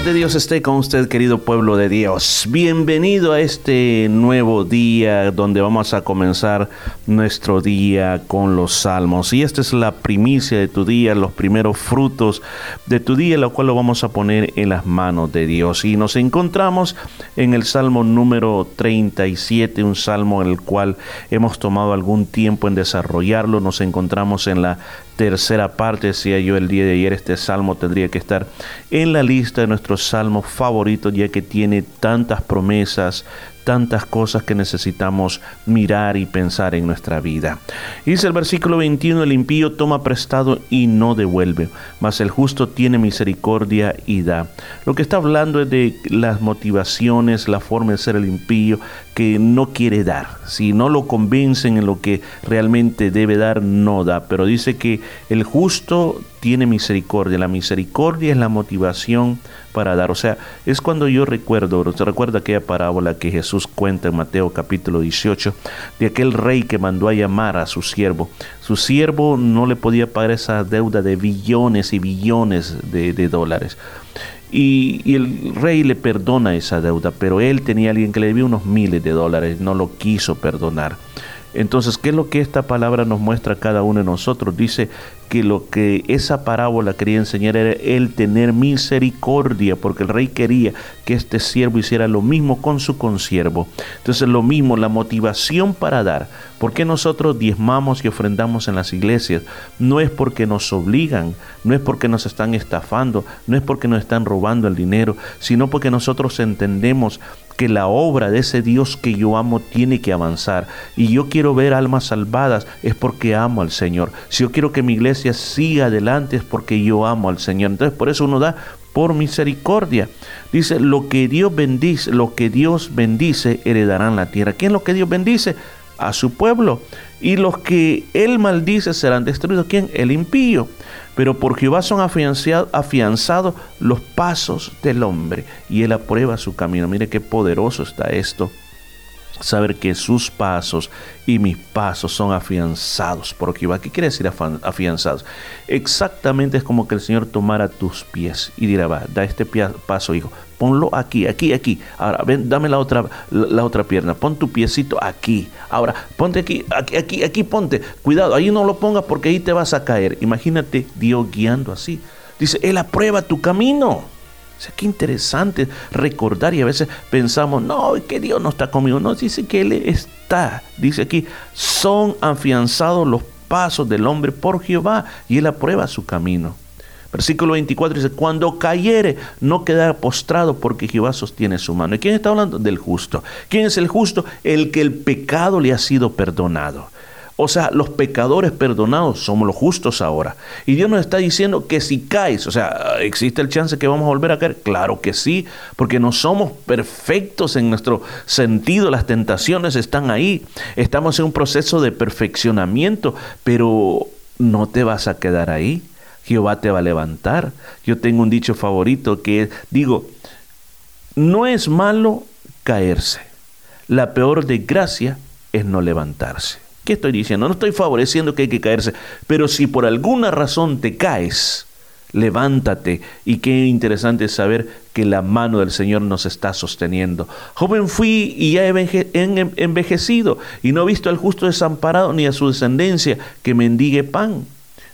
de Dios esté con usted, querido pueblo de Dios. Bienvenido a este nuevo día donde vamos a comenzar nuestro día con los salmos. Y esta es la primicia de tu día, los primeros frutos de tu día, lo cual lo vamos a poner en las manos de Dios. Y nos encontramos en el salmo número 37, un salmo en el cual hemos tomado algún tiempo en desarrollarlo. Nos encontramos en la tercera parte, decía yo el día de ayer, este salmo tendría que estar en la lista de nuestros salmos favoritos, ya que tiene tantas promesas, tantas cosas que necesitamos mirar y pensar en nuestra vida. Dice el versículo 21, el impío toma prestado y no devuelve, mas el justo tiene misericordia y da. Lo que está hablando es de las motivaciones, la forma de ser el impío, que no quiere dar. Si no lo convencen en lo que realmente debe dar, no da. Pero dice que el justo tiene misericordia. La misericordia es la motivación para dar. O sea, es cuando yo recuerdo, se recuerda aquella parábola que Jesús cuenta en Mateo capítulo 18, de aquel rey que mandó a llamar a su siervo. Su siervo no le podía pagar esa deuda de billones y billones de, dólares. Y, el rey le perdona esa deuda, pero él tenía a alguien que le debía unos miles de dólares, no lo quiso perdonar. Entonces, ¿qué es lo que esta palabra nos muestra a cada uno de nosotros? Dice que lo que esa parábola quería enseñar era el tener misericordia, porque el rey quería que este siervo hiciera lo mismo con su consiervo. Entonces, lo mismo, la motivación para dar. ¿Por qué nosotros diezmamos y ofrendamos en las iglesias? No es porque nos obligan, no es porque nos están estafando, no es porque nos están robando el dinero, sino porque nosotros entendemos que la obra de ese Dios que yo amo tiene que avanzar. Y yo quiero ver almas salvadas es porque amo al Señor. Si yo quiero que mi iglesia siga adelante es porque yo amo al Señor. Entonces por eso uno da por misericordia. Dice, lo que Dios bendice, lo que Dios bendice, heredarán la tierra. ¿Quién es lo que Dios bendice? A su pueblo. Y los que Él maldice serán destruidos. ¿Quién? El impío pero por Jehová son afianzados los pasos del hombre y él aprueba su camino. Mire qué poderoso está esto. Saber que sus pasos y mis pasos son afianzados por Jehová. ¿Qué quiere decir afianzados? Exactamente es como que el Señor tomara tus pies y dirá, va, da este paso, hijo, ponlo aquí, aquí, aquí. Ahora, ven, dame la otra, la, otra pierna, pon tu piecito aquí. Ahora, ponte aquí, aquí, aquí, aquí, ponte. Cuidado, ahí no lo pongas porque ahí te vas a caer. Imagínate Dios guiando así. Dice, Él aprueba tu camino. O sea, qué interesante recordar y a veces pensamos, no, que Dios no está conmigo. No, dice que Él está. Dice aquí, son afianzados los pasos del hombre por Jehová y Él aprueba su camino. Versículo 24 dice, cuando cayere, no quedará postrado porque Jehová sostiene su mano. ¿Y quién está hablando? Del justo. ¿Quién es el justo? El que el pecado le ha sido perdonado. O sea, los pecadores perdonados somos los justos ahora. Y Dios nos está diciendo que si caes, o sea, ¿existe el chance que vamos a volver a caer? Claro que sí, porque no somos perfectos en nuestro sentido, las tentaciones están ahí. Estamos en un proceso de perfeccionamiento, pero no te vas a quedar ahí. Jehová te va a levantar. Yo tengo un dicho favorito que digo, no es malo caerse. La peor desgracia es no levantarse. ¿Qué estoy diciendo? No estoy favoreciendo que hay que caerse, pero si por alguna razón te caes, levántate. Y qué interesante saber que la mano del Señor nos está sosteniendo. Joven fui y ya he envejecido y no he visto al justo desamparado ni a su descendencia que mendigue pan.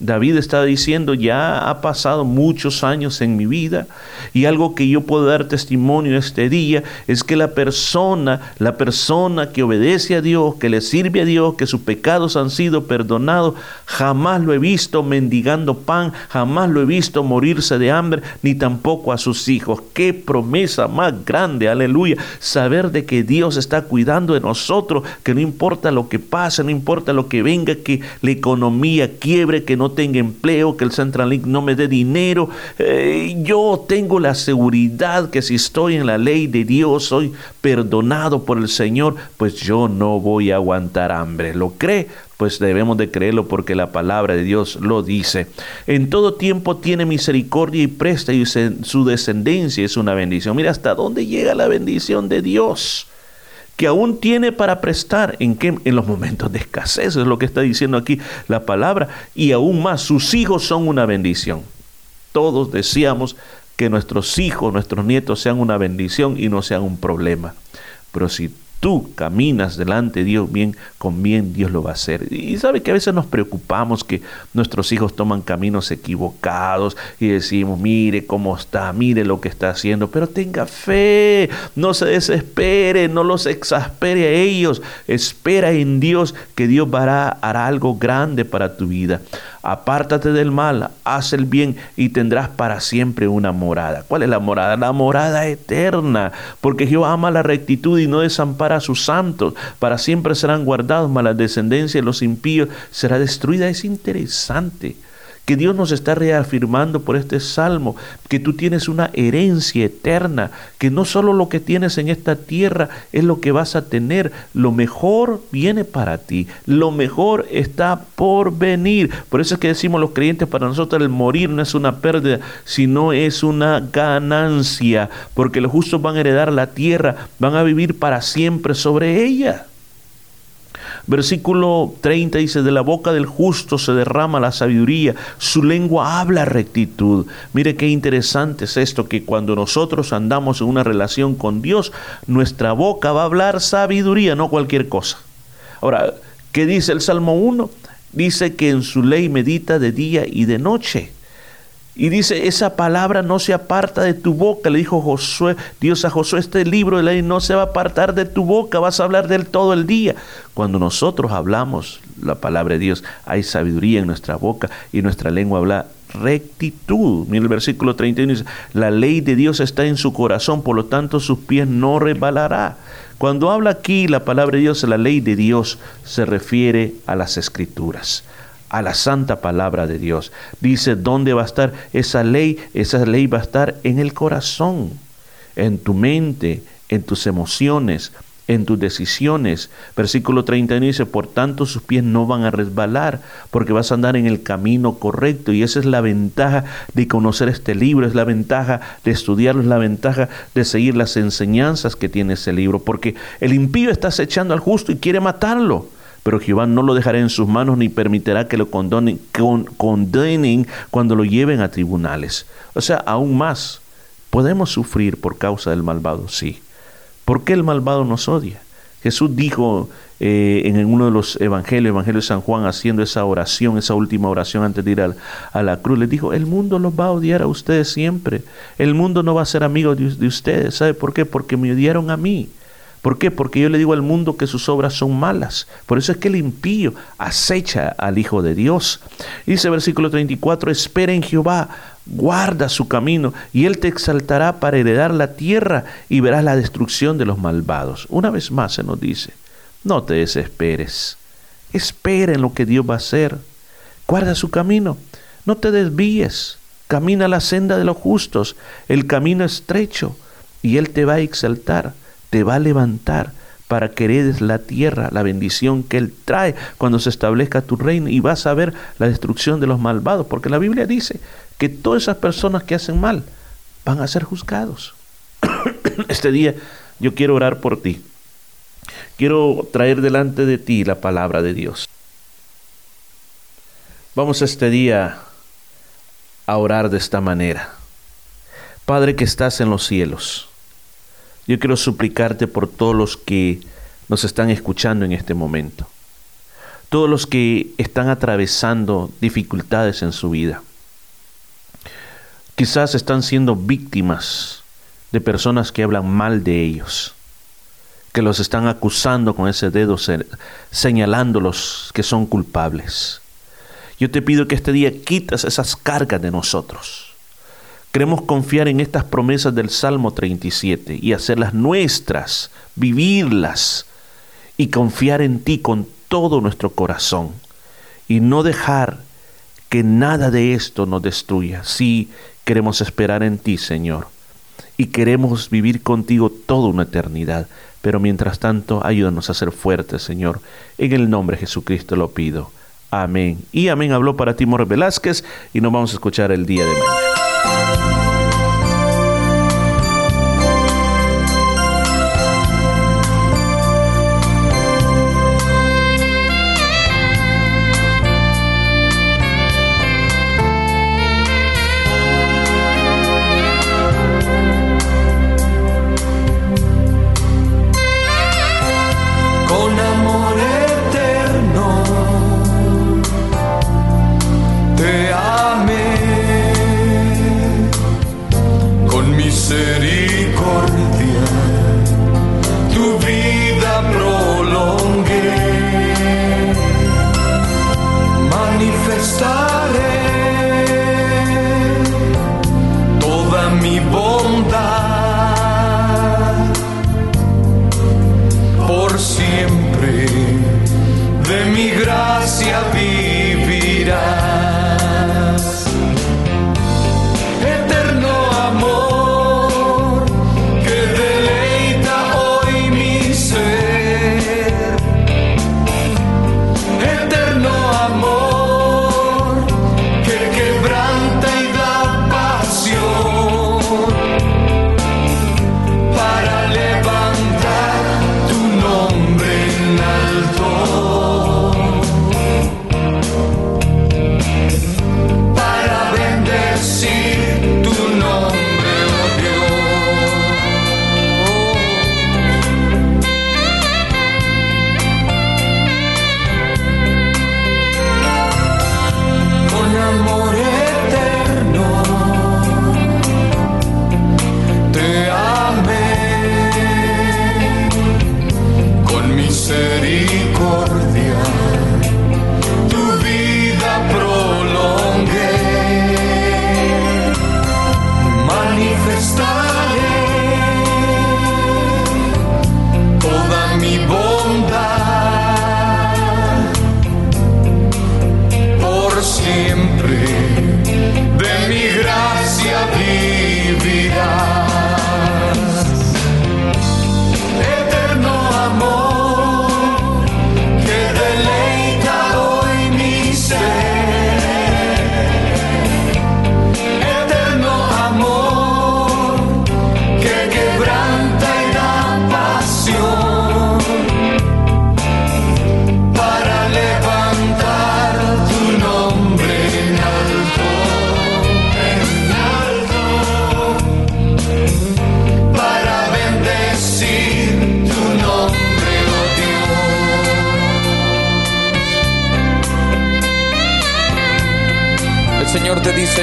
David está diciendo, ya ha pasado muchos años en mi vida y algo que yo puedo dar testimonio este día es que la persona, la persona que obedece a Dios, que le sirve a Dios, que sus pecados han sido perdonados, jamás lo he visto mendigando pan, jamás lo he visto morirse de hambre, ni tampoco a sus hijos. Qué promesa más grande, aleluya, saber de que Dios está cuidando de nosotros, que no importa lo que pase, no importa lo que venga, que la economía quiebre, que no tenga empleo, que el Central no me dé dinero. Eh, yo tengo la seguridad que si estoy en la ley de Dios, soy perdonado por el Señor, pues yo no voy a aguantar hambre. ¿Lo cree? Pues debemos de creerlo porque la palabra de Dios lo dice. En todo tiempo tiene misericordia y presta y su descendencia es una bendición. Mira hasta dónde llega la bendición de Dios que aún tiene para prestar en, qué? en los momentos de escasez, es lo que está diciendo aquí la palabra, y aún más, sus hijos son una bendición. Todos deseamos que nuestros hijos, nuestros nietos sean una bendición y no sean un problema. Pero si tú caminas delante de Dios bien, con bien Dios lo va a hacer. Y sabe que a veces nos preocupamos que nuestros hijos toman caminos equivocados y decimos, mire cómo está, mire lo que está haciendo, pero tenga fe, no se desespere, no los exaspere a ellos, espera en Dios que Dios hará, hará algo grande para tu vida. Apártate del mal, haz el bien y tendrás para siempre una morada. ¿Cuál es la morada? La morada eterna, porque Jehová ama la rectitud y no desampara a sus santos. Para siempre serán guardados, mas la descendencia de los impíos será destruida. Es interesante que Dios nos está reafirmando por este salmo, que tú tienes una herencia eterna, que no solo lo que tienes en esta tierra es lo que vas a tener, lo mejor viene para ti, lo mejor está por venir. Por eso es que decimos los creyentes, para nosotros el morir no es una pérdida, sino es una ganancia, porque los justos van a heredar la tierra, van a vivir para siempre sobre ella. Versículo 30 dice, de la boca del justo se derrama la sabiduría, su lengua habla rectitud. Mire qué interesante es esto, que cuando nosotros andamos en una relación con Dios, nuestra boca va a hablar sabiduría, no cualquier cosa. Ahora, ¿qué dice el Salmo 1? Dice que en su ley medita de día y de noche. Y dice, esa palabra no se aparta de tu boca, le dijo Josué, Dios a Josué, este libro de ley no se va a apartar de tu boca, vas a hablar de él todo el día. Cuando nosotros hablamos la palabra de Dios, hay sabiduría en nuestra boca y nuestra lengua habla rectitud. Mira el versículo 31 dice, la ley de Dios está en su corazón, por lo tanto sus pies no resbalará. Cuando habla aquí la palabra de Dios, la ley de Dios se refiere a las escrituras a la santa palabra de Dios. Dice, ¿dónde va a estar esa ley? Esa ley va a estar en el corazón, en tu mente, en tus emociones, en tus decisiones. Versículo 31 dice, por tanto sus pies no van a resbalar, porque vas a andar en el camino correcto. Y esa es la ventaja de conocer este libro, es la ventaja de estudiarlo, es la ventaja de seguir las enseñanzas que tiene ese libro, porque el impío está acechando al justo y quiere matarlo pero Jehová no lo dejará en sus manos ni permitirá que lo condenen, condenen cuando lo lleven a tribunales. O sea, aún más, ¿podemos sufrir por causa del malvado? Sí. ¿Por qué el malvado nos odia? Jesús dijo eh, en uno de los evangelios, Evangelio de San Juan, haciendo esa oración, esa última oración antes de ir a, la cruz, le dijo, el mundo los va a odiar a ustedes siempre. El mundo no va a ser amigo de, de ustedes. ¿Sabe por qué? Porque me odiaron a mí. ¿Por qué? Porque yo le digo al mundo que sus obras son malas. Por eso es que el impío acecha al Hijo de Dios. Dice versículo 34, espera en Jehová, guarda su camino, y Él te exaltará para heredar la tierra y verás la destrucción de los malvados. Una vez más se nos dice, no te desesperes, espera en lo que Dios va a hacer. Guarda su camino, no te desvíes, camina la senda de los justos, el camino estrecho, y Él te va a exaltar te va a levantar para que heredes la tierra, la bendición que Él trae cuando se establezca tu reino y vas a ver la destrucción de los malvados, porque la Biblia dice que todas esas personas que hacen mal van a ser juzgados. este día yo quiero orar por ti. Quiero traer delante de ti la palabra de Dios. Vamos este día a orar de esta manera. Padre que estás en los cielos yo quiero suplicarte por todos los que nos están escuchando en este momento, todos los que están atravesando dificultades en su vida. Quizás están siendo víctimas de personas que hablan mal de ellos, que los están acusando con ese dedo, señalándolos que son culpables. Yo te pido que este día quitas esas cargas de nosotros Queremos confiar en estas promesas del Salmo 37 y hacerlas nuestras, vivirlas y confiar en ti con todo nuestro corazón y no dejar que nada de esto nos destruya. Sí, queremos esperar en ti, Señor, y queremos vivir contigo toda una eternidad. Pero mientras tanto, ayúdanos a ser fuertes, Señor. En el nombre de Jesucristo lo pido. Amén. Y amén habló para Timor Velázquez y nos vamos a escuchar el día de mañana. Te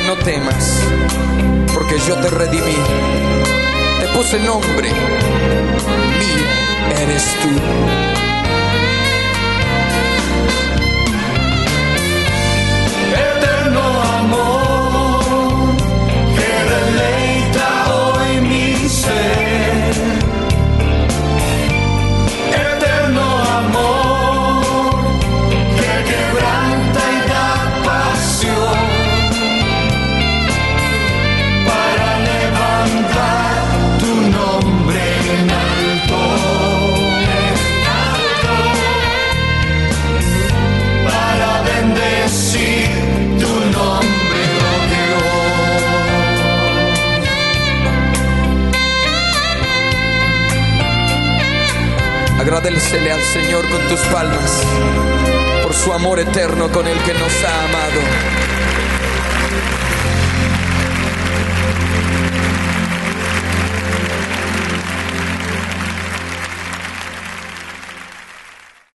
no temas, porque yo te redimí. Te puse nombre, mío eres tú. Agradecele al Señor con tus palmas por su amor eterno con el que nos ha amado.